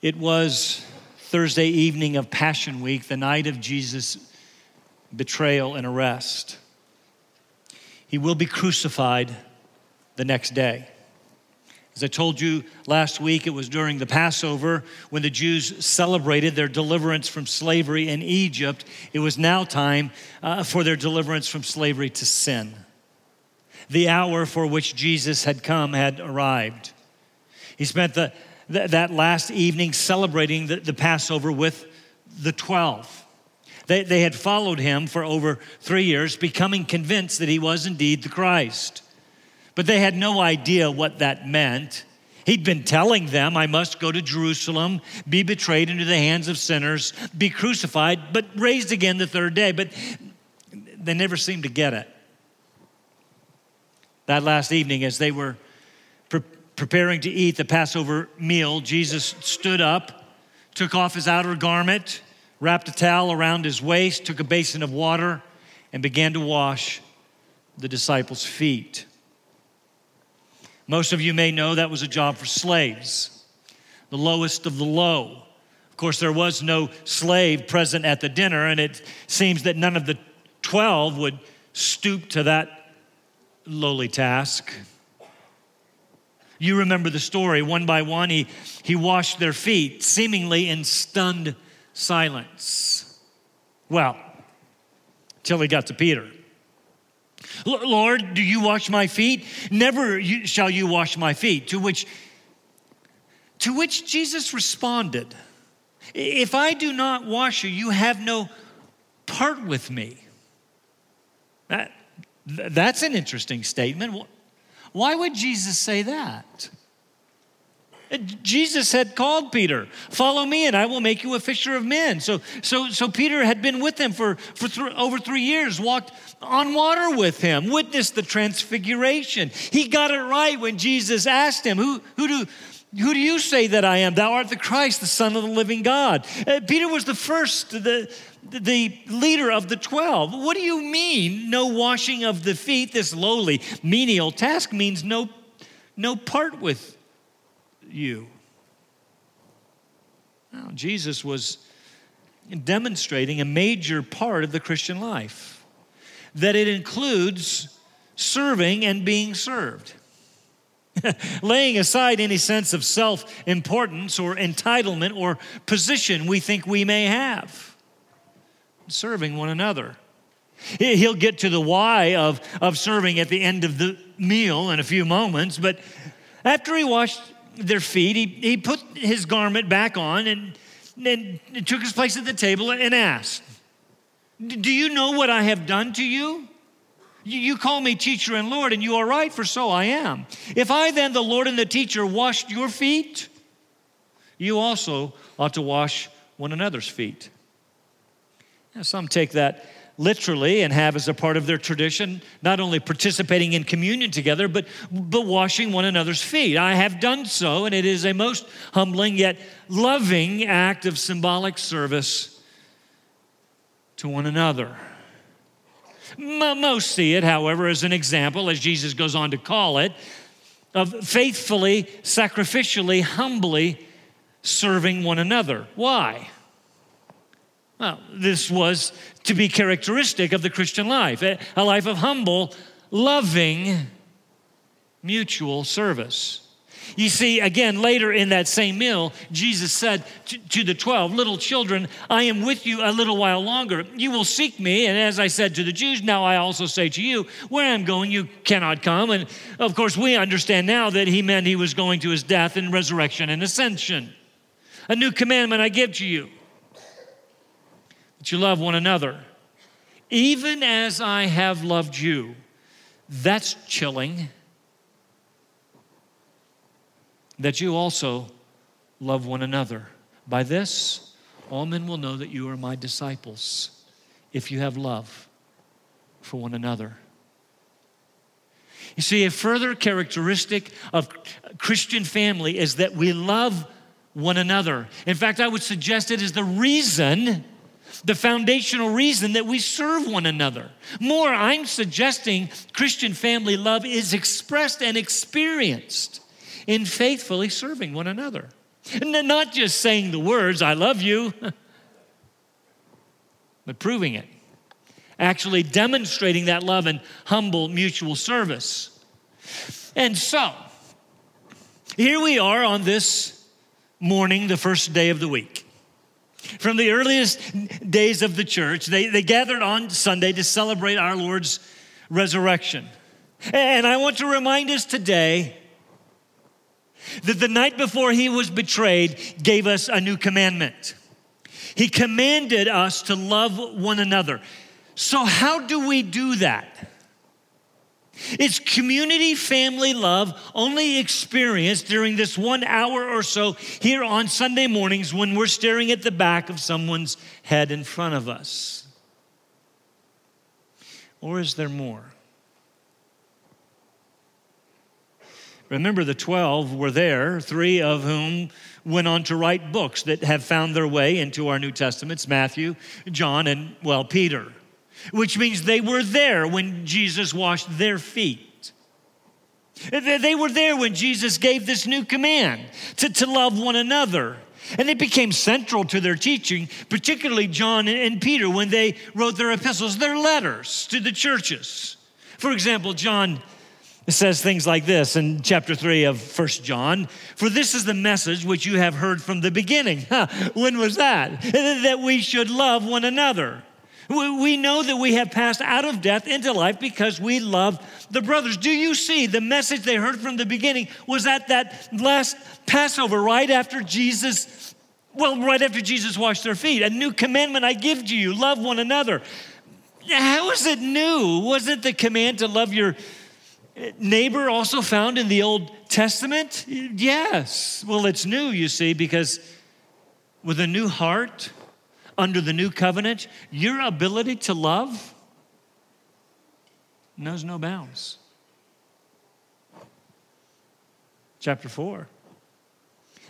It was Thursday evening of Passion Week, the night of Jesus' betrayal and arrest. He will be crucified the next day. As I told you last week, it was during the Passover when the Jews celebrated their deliverance from slavery in Egypt. It was now time uh, for their deliverance from slavery to sin. The hour for which Jesus had come had arrived. He spent the th- that last evening celebrating the, the Passover with the 12. They, they had followed him for over three years, becoming convinced that he was indeed the Christ. But they had no idea what that meant. He'd been telling them, I must go to Jerusalem, be betrayed into the hands of sinners, be crucified, but raised again the third day. But they never seemed to get it. That last evening, as they were preparing to eat the Passover meal, Jesus stood up, took off his outer garment, wrapped a towel around his waist, took a basin of water, and began to wash the disciples' feet. Most of you may know that was a job for slaves, the lowest of the low. Of course, there was no slave present at the dinner, and it seems that none of the 12 would stoop to that lowly task. You remember the story. One by one, he, he washed their feet, seemingly in stunned silence. Well, till he got to Peter. Lord, do you wash my feet? Never shall you wash my feet. To which, to which Jesus responded, If I do not wash you, you have no part with me. That, that's an interesting statement. Why would Jesus say that? Jesus had called Peter, follow me and I will make you a fisher of men. So, so, so Peter had been with him for, for th- over three years, walked on water with him, witnessed the transfiguration. He got it right when Jesus asked him, who, who, do, who do you say that I am? Thou art the Christ, the Son of the living God. Uh, Peter was the first, the, the leader of the 12. What do you mean, no washing of the feet? This lowly, menial task means no, no part with you. Now, Jesus was demonstrating a major part of the Christian life, that it includes serving and being served. Laying aside any sense of self importance or entitlement or position we think we may have serving one another. He'll get to the why of, of serving at the end of the meal in a few moments, but after he washed their feet, he, he put his garment back on and, and took his place at the table and asked, Do you know what I have done to you? You call me teacher and Lord, and you are right, for so I am. If I then, the Lord and the teacher, washed your feet, you also ought to wash one another's feet. Now, some take that literally and have as a part of their tradition not only participating in communion together but but washing one another's feet i have done so and it is a most humbling yet loving act of symbolic service to one another most see it however as an example as jesus goes on to call it of faithfully sacrificially humbly serving one another why well, this was to be characteristic of the Christian life a life of humble, loving, mutual service. You see, again, later in that same meal, Jesus said to, to, the 12, Little children, I am with you a little while longer. You will seek me. And as I said to the Jews, now I also say to you, Where I'm going, you cannot come. And of course, we understand now that he meant he was going to his death and resurrection and ascension. A new commandment I give to you that you love one another, even as I have loved you. That's chilling. That you also love one another. By this, all men will know that you are my disciples if you have love for one another. You see, a further characteristic of Christian family is that we love one another. In fact, I would suggest it is the reason the foundational reason that we serve one another. More, I'm suggesting Christian family love is expressed and experienced in faithfully serving one another. Not just saying the words, I love you, but proving it. Actually demonstrating that love and humble mutual service. And so, here we are on this morning, the first day of the week. From the earliest days of the church, they, they gathered on Sunday to celebrate our Lord's resurrection. And I want to remind us today that the night before he was betrayed gave us a new commandment. He commanded us to love one another. So, how do we do that? It's community family love only experienced during this one hour or so here on Sunday mornings when we're staring at the back of someone's head in front of us. Or is there more? Remember, the 12 were there, three of whom went on to write books that have found their way into our New Testaments Matthew, John, and, well, Peter, which means they were there when Jesus washed their feet. They were there when Jesus gave this new command to, to love one another. And it became central to their teaching, particularly John and Peter when they wrote their epistles, their letters to the churches. For example, John says things like this in chapter 3 of First John For this is the message which you have heard from the beginning. when was that? That we should love one another. We know that we have passed out of death into life because we love the brothers. Do you see the message they heard from the beginning was at that last Passover, right after Jesus, well, right after Jesus washed their feet? A new commandment I give to you love one another. How is it new? Was it the command to love your neighbor also found in the Old Testament? Yes. Well, it's new, you see, because with a new heart, under the new covenant, your ability to love knows no bounds. Chapter 4.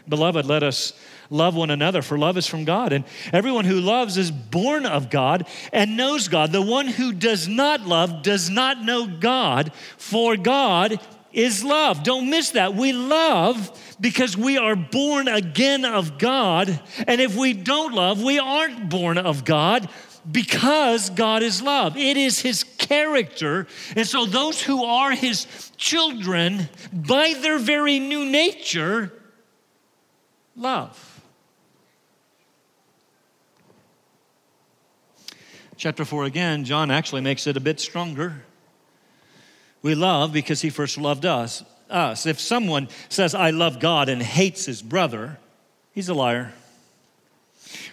Beloved, let us love one another, for love is from God. And everyone who loves is born of God and knows God. The one who does not love does not know God, for God is love. Don't miss that. We love because we are born again of God. And if we don't love, we aren't born of God because God is love. It is his character. And so those who are his children, by their very new nature, love. Chapter 4 again, John actually makes it a bit stronger. We love because he first loved us. Us. If someone says, I love God and hates his brother, he's a liar.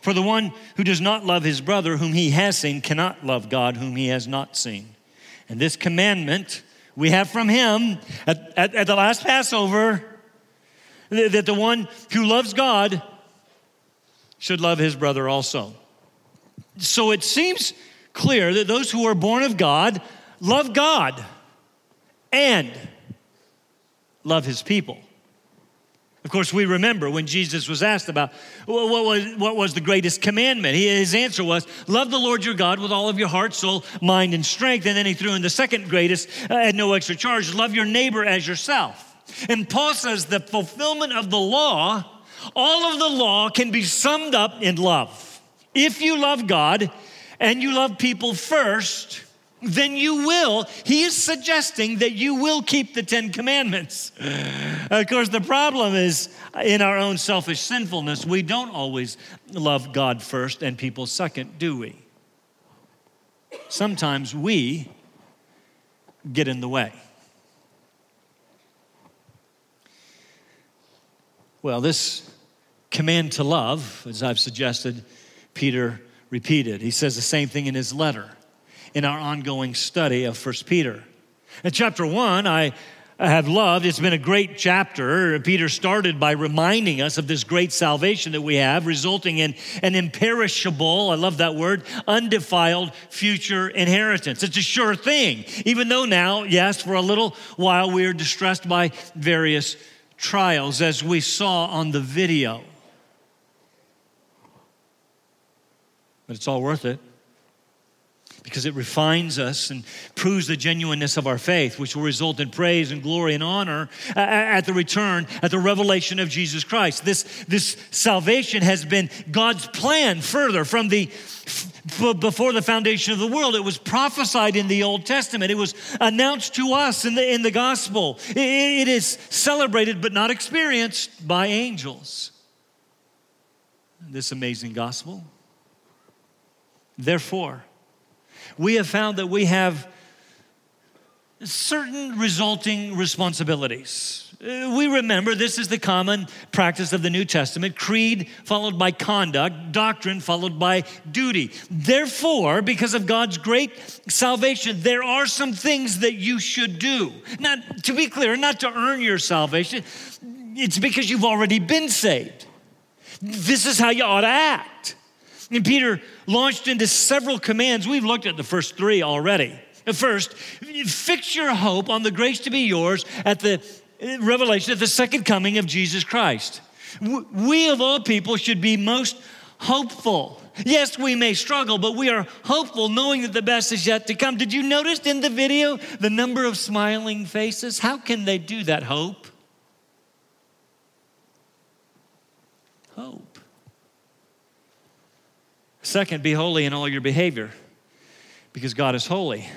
For the one who does not love his brother whom he has seen cannot love God whom he has not seen. And this commandment we have from him at, at, at the last Passover that the one who loves God should love his brother also. So it seems clear that those who are born of God love God and love his people. Of course, we remember when Jesus was asked about what was, what was the greatest commandment. His answer was, Love the Lord your God with all of your heart, soul, mind, and strength. And then he threw in the second greatest uh, at no extra charge love your neighbor as yourself. And Paul says the fulfillment of the law, all of the law can be summed up in love. If you love God and you love people first, then you will. He is suggesting that you will keep the Ten Commandments. Of course, the problem is uh, in our own selfish sinfulness, we don't always love God first and people second, do we? Sometimes we get in the way. Well, this command to love, as I've suggested, Peter repeated. He says the same thing in his letter in our ongoing study of First Peter. In chapter 1, I have loved. It's been a great chapter. Peter started by reminding us of this great salvation that we have, resulting in an imperishable, I love that word, undefiled future inheritance. It's a sure thing, even though now, yes, for a little while we are distressed by various trials, as we saw on the video. But it's all worth it. because it refines us and proves the genuineness of our faith, which will result in praise and glory and honor uh, uh, at the return, at the revelation of Jesus Christ. This, this salvation has been God's plan further from the before the foundation of the world. It was prophesied in the Old Testament. It was announced to us in the, in the gospel. it, it is celebrated but not experienced by angels. This amazing gospel. Therefore, we have found that we have certain resulting responsibilities. Uh, we remember this is the common practice of the New Testament creed followed by conduct, doctrine followed by duty. Therefore, because of God's great salvation, there are some things that you should do. Not to be clear, not to earn your salvation, it's because you've already been saved. This is how you ought to act. And Peter launched into several commands. We've looked at the first three already. First, fix your hope on the grace to be yours at the uh, revelation of the second coming of Jesus Christ. We of all people should be most hopeful. Yes, we may struggle, but we are hopeful knowing that the best is yet to come. Did you notice in the video the number of smiling faces? How can they do that? Hope. Hope. Second, be holy in all your behavior because God is holy.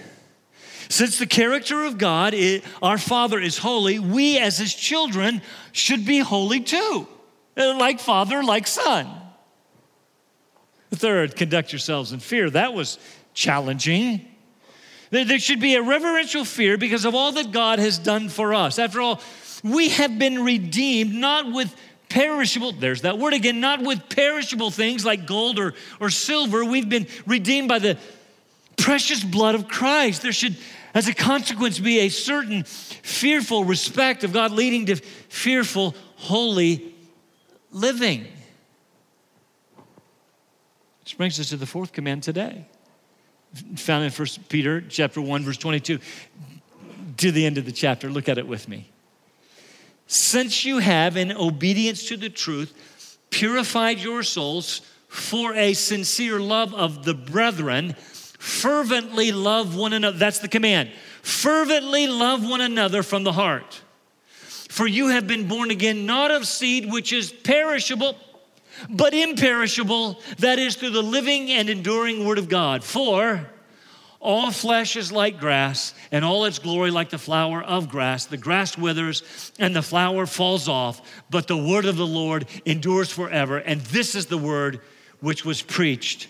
Since the character of God, our Father is holy, we as His children should be holy too, like Father, like Son. Third, conduct yourselves in fear. That was challenging. There should be a reverential fear because of all that God has done for us. After all, we have been redeemed not with perishable, there's that word again, not with perishable things like gold or, or silver. We've been redeemed by the precious blood of Christ. There should, as a consequence, be a certain fearful respect of God leading to fearful, holy living. Which brings us to the fourth command today, found in 1 Peter chapter 1, verse 22. To the end of the chapter, look at it with me. Since you have, in obedience to the truth, purified your souls for a sincere love of the brethren, fervently love one another. That's the command. Fervently love one another from the heart. For you have been born again, not of seed which is perishable, but imperishable, that is through the living and enduring word of God. For all flesh is like grass, and all its glory like the flower of grass. The grass withers and the flower falls off, but the word of the Lord endures forever. And this is the word which was preached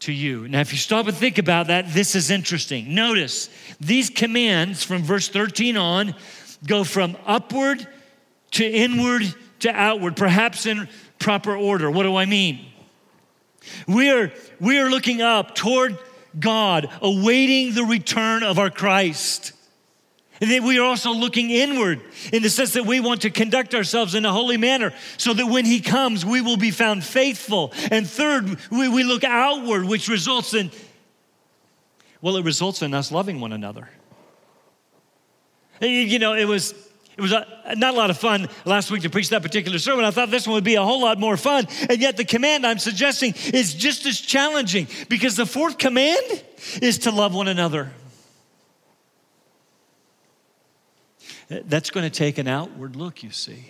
to you. Now, if you stop and think about that, this is interesting. Notice these commands from verse 13 on go from upward to inward to outward, perhaps in proper order. What do I mean? We are, we are looking up toward God, awaiting the return of our Christ. And then we are also looking inward in the sense that we want to conduct ourselves in a holy manner so that when He comes, we will be found faithful. And third, we, we look outward, which results in, well, it results in us loving one another. You know, it was it was a, not a lot of fun last week to preach that particular sermon. I thought this one would be a whole lot more fun. And yet, the command I'm suggesting is just as challenging because the fourth command is to love one another. That's going to take an outward look, you see,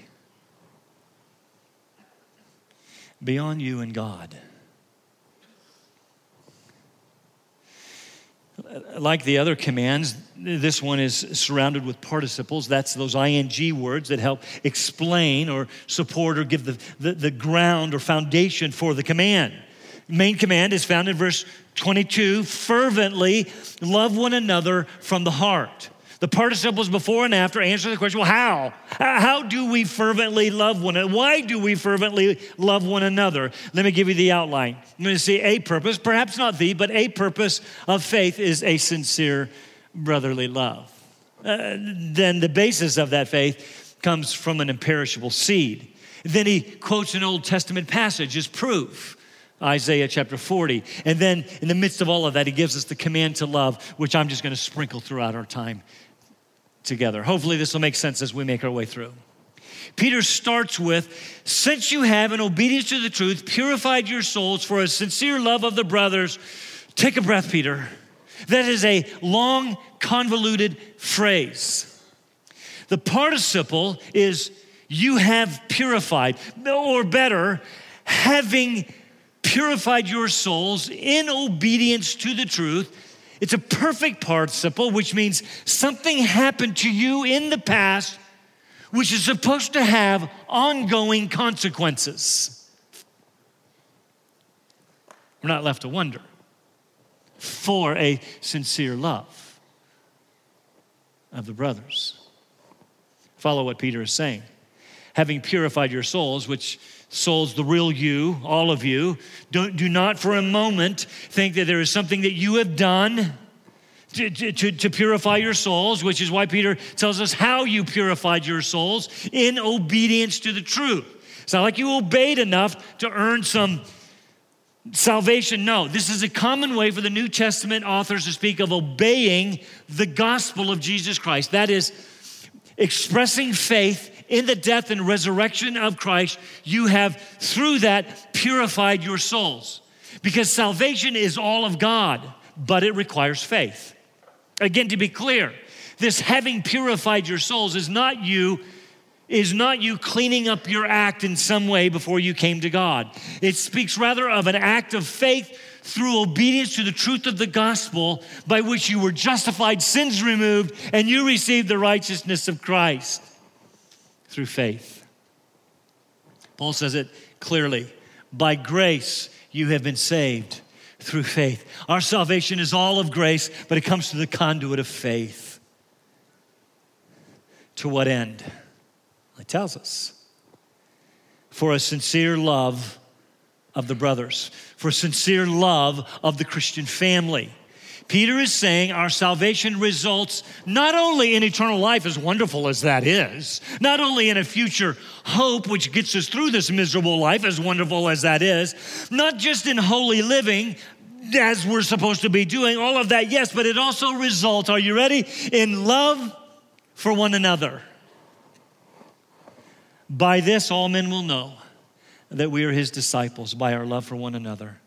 beyond you and God. Like the other commands, this one is surrounded with participles. That's those ing words that help explain or support or give the, the, the ground or foundation for the command. Main command is found in verse 22 fervently love one another from the heart. The participles before and after answer the question well, how? How do we fervently love one another? Why do we fervently love one another? Let me give you the outline. I'm going to see a purpose, perhaps not the, but a purpose of faith is a sincere brotherly love. Uh, then the basis of that faith comes from an imperishable seed. Then he quotes an Old Testament passage as proof. Isaiah chapter 40. And then in the midst of all of that, he gives us the command to love, which I'm just going to sprinkle throughout our time together. Hopefully, this will make sense as we make our way through. Peter starts with Since you have, in obedience to the truth, purified your souls for a sincere love of the brothers, Take a breath, Peter. That is a long, convoluted phrase. The participle is you have purified, or better, having purified your souls in obedience to the truth. It's a perfect participle, which means something happened to you in the past which is supposed to have ongoing consequences. We're not left to wonder for a sincere love of the brothers. Follow what Peter is saying. Having purified your souls, which souls, the real you, all of you, don't, do not for a moment think that there is something that you have done to, to, to, purify your souls, which is why Peter tells us how you purified your souls in obedience to the truth. It's not like you obeyed enough to earn some salvation. No, this is a common way for the New Testament authors to speak of obeying the gospel of Jesus Christ. That is, expressing faith in the death and resurrection of Christ. You have, through that, purified your souls. Because salvation is all of God, but it requires faith. Again, to be clear, this having purified your souls is not you is not you cleaning up your act in some way before you came to God. It speaks rather of an act of faith through obedience to the truth of the gospel by which you were justified, sins removed, and you received the righteousness of Christ through faith. Paul says it clearly by grace you have been saved through faith. Our salvation is all of grace, but it comes through the conduit of faith. To what end? It tells us. For a sincere love of the brothers, for sincere love of the Christian family. Peter is saying our salvation results not only in eternal life, as wonderful as that is, not only in a future hope which gets us through this miserable life, as wonderful as that is, not just in holy living, as we're supposed to be doing, all of that, yes, but it also results, are you ready? In love for one another. By this, all men will know that we are his disciples, by our love for one another.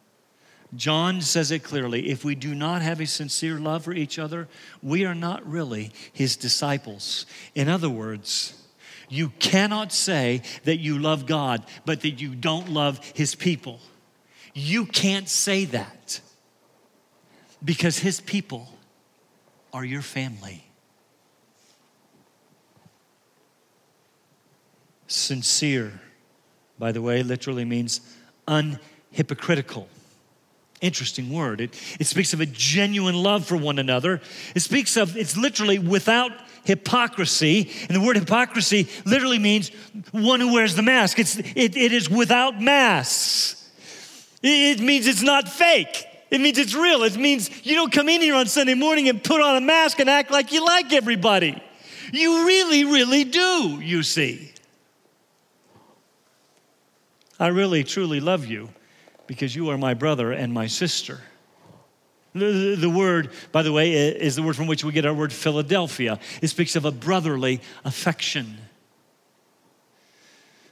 John says it clearly if we do not have a sincere love for each other, we are not really his disciples. In other words, you cannot say that you love God, but that you don't love his people. You can't say that because his people are your family. Sincere, by the way, literally means unhypocritical. Interesting word. It, it speaks of a genuine love for one another. It speaks of, it's literally without hypocrisy. And the word hypocrisy literally means one who wears the mask. It's, it, it is without masks. It, it means it's not fake. It means it's real. It means you don't come in here on Sunday morning and put on a mask and act like you like everybody. You really, really do, you see. I really, truly love you because you are my brother and my sister. The, the, word, by the way, is the word from which we get our word Philadelphia. It speaks of a brotherly affection.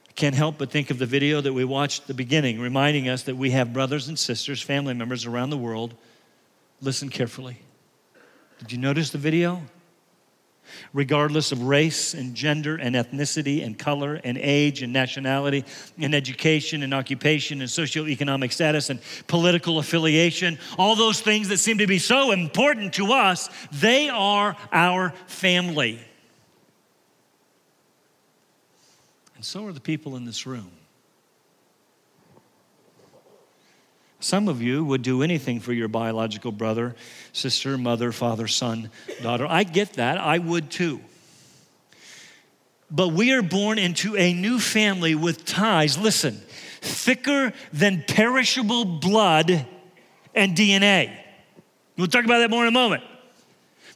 I can't help but think of the video that we watched at the beginning, reminding us that we have brothers and sisters, family members around the world. Listen carefully. Did you notice the video? Regardless of race and gender and ethnicity and color and age and nationality and education and occupation and socioeconomic status and political affiliation, all those things that seem to be so important to us, they are our family. And so are the people in this room. Some of you would do anything for your biological brother, sister, mother, father, son, daughter. I get that. I would too. But we are born into a new family with ties, listen, thicker than perishable blood and DNA. We'll talk about that more in a moment.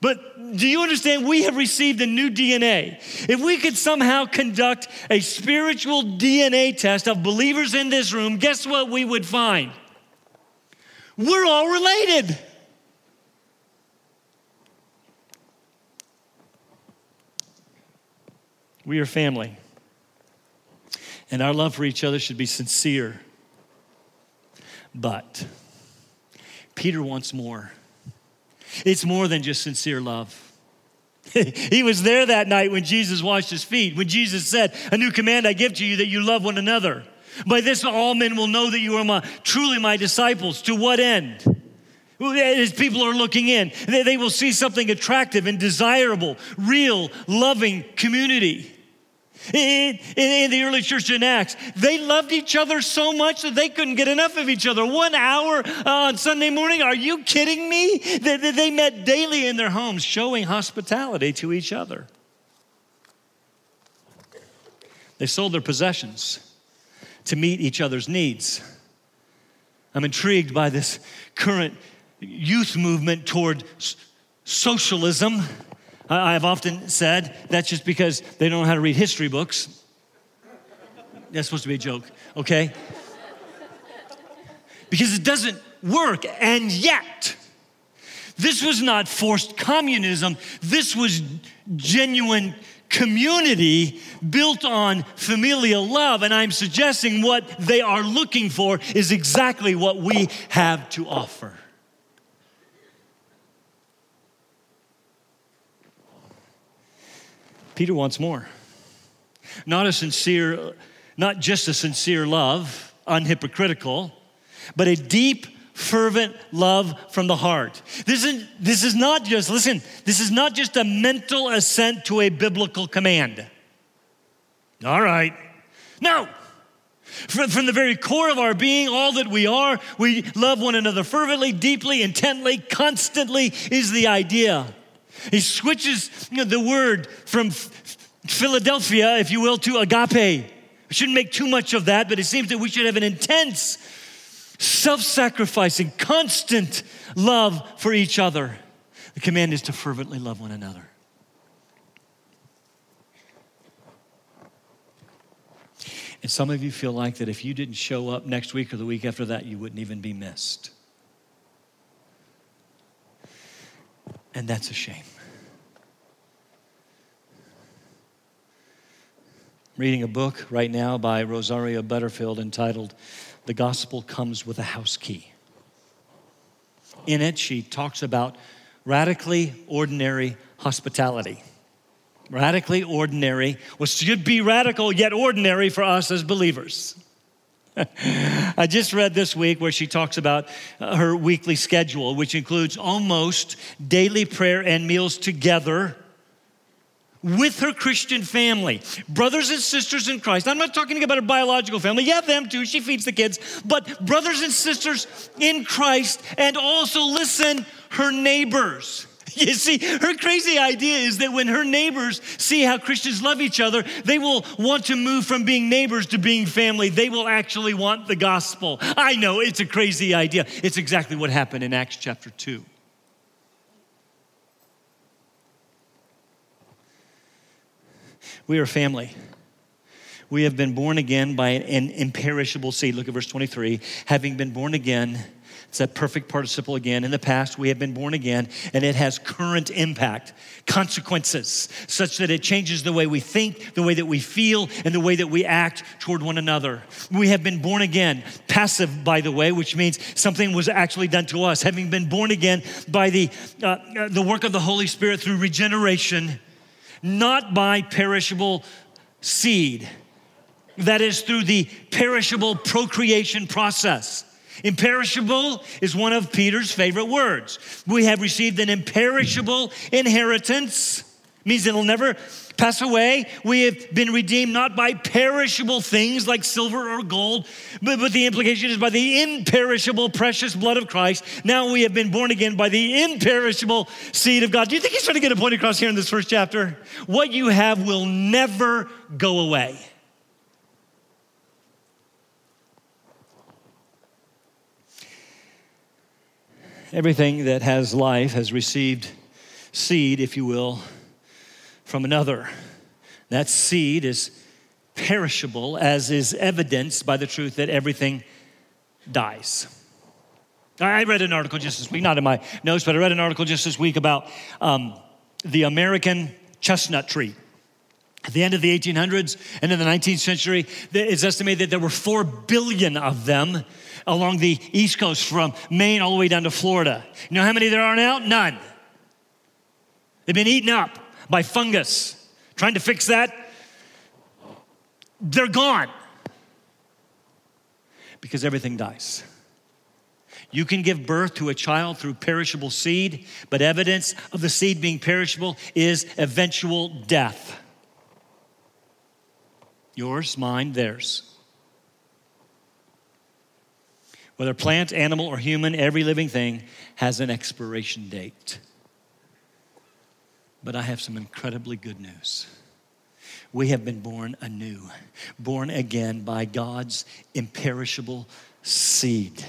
But do you understand? We have received a new DNA. If we could somehow conduct a spiritual DNA test of believers in this room, guess what we would find? We're all related. We are family. And our love for each other should be sincere. But Peter wants more. It's more than just sincere love. he was there that night when Jesus washed his feet, when Jesus said, A new command I give to you that you love one another. By this, all men will know that you are my, truly my disciples. To what end? As people are looking in, they will see something attractive and desirable, real, loving community. In, in, the early church in Acts, they loved each other so much that they couldn't get enough of each other. One hour uh, on Sunday morning, are you kidding me? They, they met daily in their homes, showing hospitality to each other. They sold their possessions to meet each other's needs. I'm intrigued by this current youth movement toward socialism I've often said that's just because they don't know how to read history books. That's supposed to be a joke, okay? Because it doesn't work. And yet, this was not forced communism, this was genuine community built on familial love. And I'm suggesting what they are looking for is exactly what we have to offer. Peter wants more. Not a sincere, not just a sincere love, unhypocritical, but a deep, fervent love from the heart. This is, this is not just, listen, this is not just a mental assent to a biblical command. All right. No. From, the very core of our being, all that we are, we love one another fervently, deeply, intently, constantly is the idea. He switches the word from Philadelphia, if you will, to agape. We shouldn't make too much of that, but it seems that we should have an intense, self sacrificing, constant love for each other. The command is to fervently love one another. And some of you feel like that if you didn't show up next week or the week after that, you wouldn't even be missed. And that's a shame. Reading a book right now by Rosaria Butterfield entitled The Gospel Comes with a House Key. In it, she talks about radically ordinary hospitality. Radically ordinary, which should be radical yet ordinary for us as believers. I just read this week where she talks about uh, her weekly schedule, which includes almost daily prayer and meals together with her Christian family, brothers and sisters in Christ. I'm not talking about her biological family. Yeah, them too. She feeds the kids. But brothers and sisters in Christ, and also listen, her neighbors. You see, her crazy idea is that when her neighbors see how Christians love each other, they will want to move from being neighbors to being family. They will actually want the gospel. I know it's a crazy idea. It's exactly what happened in Acts chapter 2. We are family. We have been born again by an imperishable seed. Look at verse 23. Having been born again, it's that perfect participle again. In the past, we have been born again, and it has current impact, consequences, such that it changes the way we think, the way that we feel, and the way that we act toward one another. We have been born again, passive, by the way, which means something was actually done to us. Having been born again by the, uh, uh the work of the Holy Spirit through regeneration, not by perishable seed. That is through the perishable procreation process. Imperishable is one of Peter's favorite words. We have received an imperishable inheritance, means it'll never pass away. We have been redeemed not by perishable things like silver or gold, but, but the implication is by the imperishable, precious blood of Christ. Now we have been born again by the imperishable seed of God. Do you think he's trying to get a point across here in this first chapter? What you have will never go away. Everything that has life has received seed, if you will, from another. That seed is perishable, as is evidenced by the truth that everything dies. I read an article just this week, not in my notes, but I read an article just this week about um, the American chestnut tree At the end of the 1800s and in the 19th century, it's estimated that there were 4 billion of them along the East Coast from Maine all the way down to Florida. You know how many there are now? None. They've been eaten up by fungus. Trying to fix that, they're gone because everything dies. You can give birth to a child through perishable seed, but evidence of the seed being perishable is eventual death. Yours, mine, theirs. Whether plant, animal, or human, every living thing has an expiration date. But I have some incredibly good news. We have been born anew, born again by God's imperishable seed.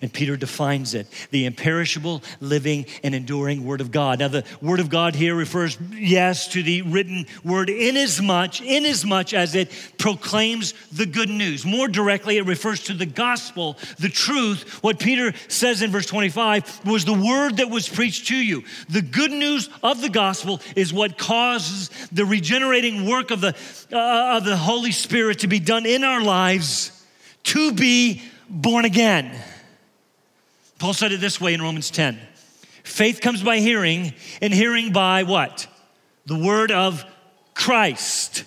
And Peter defines it the imperishable, living, and enduring Word of God. Now, the Word of God here refers, yes, to the written Word inasmuch, inasmuch as much as it proclaims the good news. More directly, it refers to the gospel, the truth. What Peter says in verse 25 was the Word that was preached to you. The good news of the gospel is what causes the regenerating work of the, uh, of the Holy Spirit to be done in our lives to be born again. Paul said it this way in Romans 10 faith comes by hearing, and hearing by what? The word of Christ.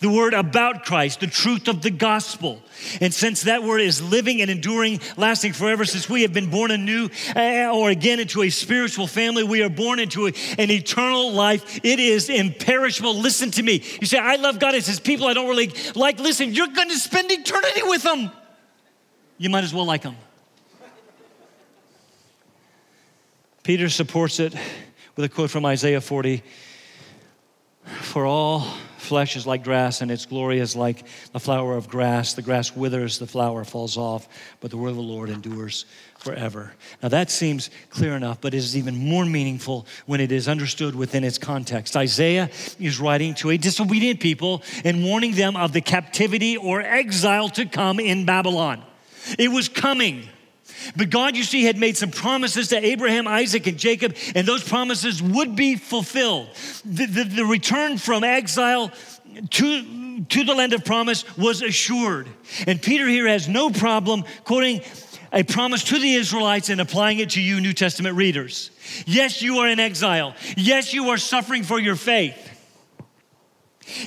The word about Christ, the truth of the gospel. And since that word is living and enduring, lasting forever, since we have been born anew uh, or again into a spiritual family, we are born into a, an eternal life. It is imperishable. Listen to me. You say, I love God. It says, people I don't really like. Listen, you're going to spend eternity with them you might as well like them. Peter supports it with a quote from Isaiah 40 For all flesh is like grass, and its glory is like the flower of grass. The grass withers, the flower falls off, but the word of the Lord endures forever. Now that seems clear enough, but it is even more meaningful when it is understood within its context. Isaiah is writing to a disobedient people and warning them of the captivity or exile to come in Babylon. It was coming. But God, you see, had made some promises to Abraham, Isaac, and Jacob, and those promises would be fulfilled. The, the, the, return from exile to, to the land of promise was assured. And Peter here has no problem quoting a promise to the Israelites and applying it to you, New Testament readers. Yes, you are in exile. Yes, you are suffering for your faith.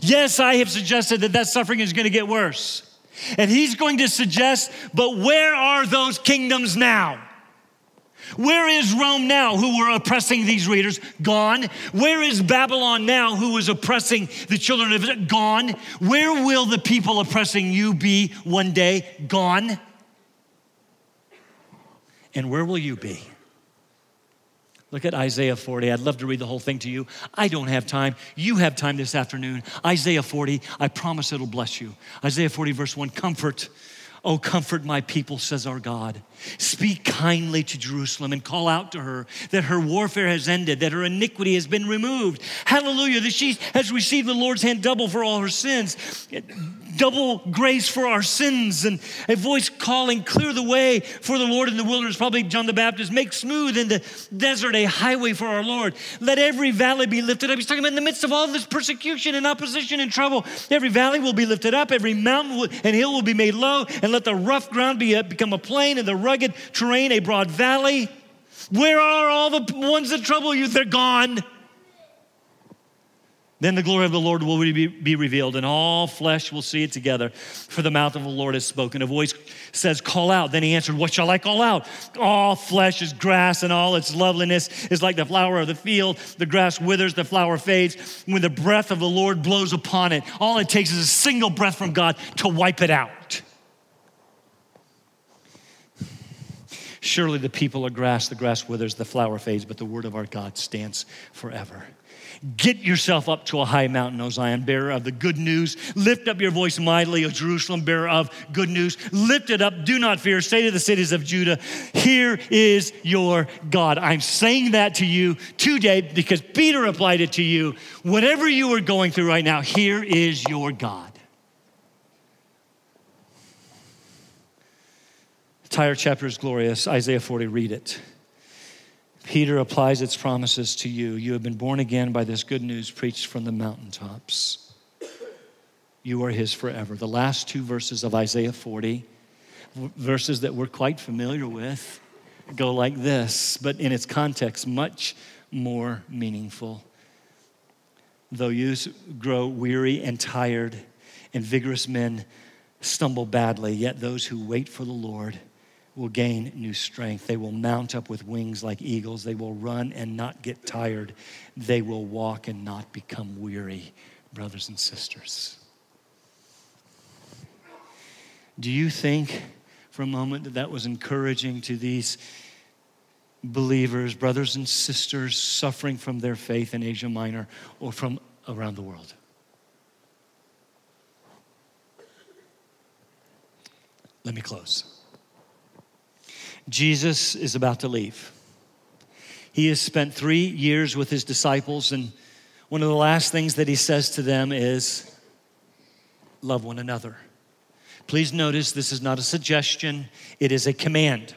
Yes, I have suggested that that suffering is going to get worse. And he's going to suggest, but where are those kingdoms now? Where is Rome now, who were oppressing these readers? Gone. Where is Babylon now, who was oppressing the children of Israel? Gone. Where will the people oppressing you be one day? Gone. And where will you be? Look at Isaiah 40. I'd love to read the whole thing to you. I don't have time. You have time this afternoon. Isaiah 40, I promise it'll bless you. Isaiah 40, verse 1 Comfort, oh, comfort my people, says our God. Speak kindly to Jerusalem and call out to her that her warfare has ended, that her iniquity has been removed. Hallelujah, that she has received the Lord's hand double for all her sins double grace for our sins and a voice calling, clear the way for the Lord in the wilderness, probably John the Baptist, make smooth in the desert a highway for our Lord. Let every valley be lifted up. He's talking about in the midst of all this persecution and opposition and trouble, every valley will be lifted up, every mountain and hill will be made low, and let the rough ground be become a plain and the rugged terrain a broad valley. Where are all the ones that trouble you? They're gone. Then the glory of the Lord will be revealed, and all flesh will see it together. For the mouth of the Lord has spoken. A voice says, Call out. Then he answered, What shall I call out? All flesh is grass, and all its loveliness is like the flower of the field. The grass withers, the flower fades. When the breath of the Lord blows upon it, all it takes is a single breath from God to wipe it out. Surely the people are grass, the grass withers, the flower fades, but the word of our God stands forever. Get yourself up to a high mountain, O Zion, bearer of the good news. Lift up your voice mightily, O Jerusalem, bearer of good news. Lift it up, do not fear. Say to the cities of Judah, Here is your God. I'm saying that to you today because Peter applied it to you. Whatever you are going through right now, here is your God. Entire chapter is glorious. Isaiah 40, read it. Peter applies its promises to you. You have been born again by this good news preached from the mountaintops. you are his forever. The last two verses of Isaiah 40, verses that we're quite familiar with, go like this, but in its context, much more meaningful. Though youths grow weary and tired, and vigorous men stumble badly, yet those who wait for the Lord will gain new strength. They will mount up with wings like eagles. They will run and not get tired. They will walk and not become weary, brothers and sisters. Do you think for a moment that that was encouraging to these believers, brothers and sisters suffering from their faith in Asia Minor or from around the world? Let me close. Jesus is about to leave. He has spent three years with his disciples, and one of the last things that he says to them is, Love one another. Please notice this is not a suggestion, it is a command,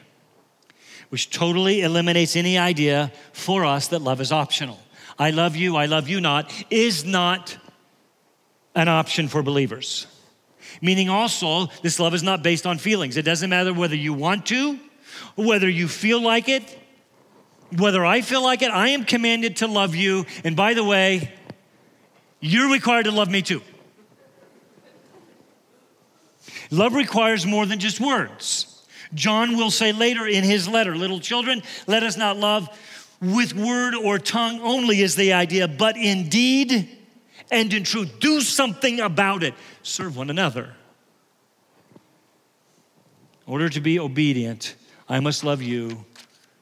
which totally eliminates any idea for us that love is optional. I love you, I love you not, is not an option for believers. Meaning also, this love is not based on feelings. It doesn't matter whether you want to whether you feel like it, whether I feel like it, I am commanded to love you. And by the way, you're required to love me too. Love requires more than just words. John will say later in his letter, Little children, let us not love with word or tongue only, is the idea, but in deed and in truth. Do something about it. Serve one another. In order to be obedient, I must love you,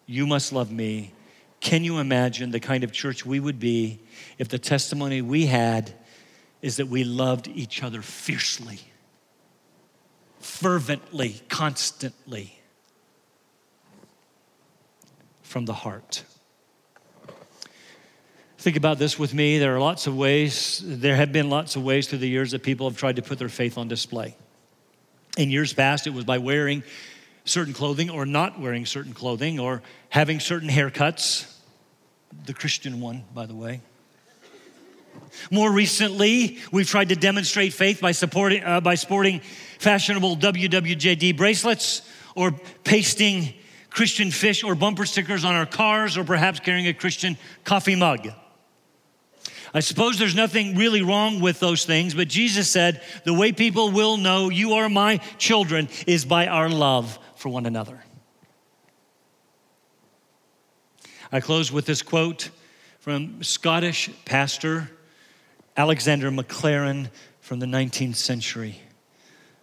you must love me. Can you imagine the kind of church we would be if the testimony we had is that we loved each other fiercely, fervently, constantly, from the heart? Think about this with me. There are lots of ways, there have been lots of ways through the years that people have tried to put their faith on display. In years past, it was by wearing certain clothing or not wearing certain clothing or having certain haircuts. The Christian one, by the way. More recently, we've tried to demonstrate faith by, supporting, uh, by sporting fashionable WWJD bracelets or pasting Christian fish or bumper stickers on our cars or perhaps carrying a Christian coffee mug. I suppose there's nothing really wrong with those things, but Jesus said, The way people will know you are my children is by our love for one another. I close with this quote from Scottish pastor Alexander Maclaren from the 19th century.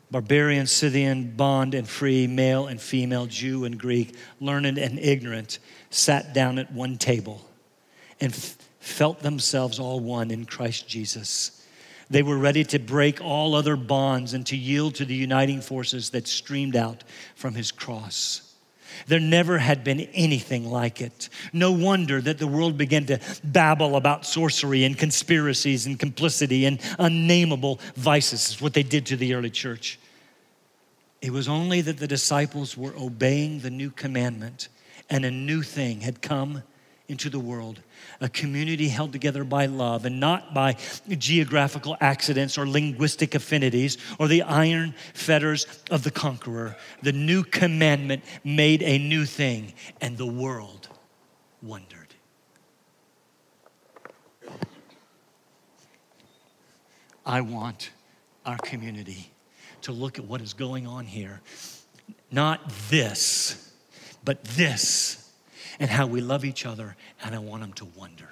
Barbarian, Scythian, bond and free, male and female, Jew and Greek, learned and ignorant, sat down at one table and f- felt themselves all one in Christ Jesus. They were ready to break all other bonds and to yield to the uniting forces that streamed out from his cross. There never had been anything like it. No wonder that the world began to babble about sorcery and conspiracies and complicity and unnameable vices, is what they did to the early church. It was only that the disciples were obeying the new commandment and a new thing had come into the world a community held together by love and not by geographical accidents or linguistic affinities or the iron fetters of the conqueror. The new commandment made a new thing, and the world wondered. I want our community to look at what is going on here. Not this, but this and how we love each other, and I want them to wonder.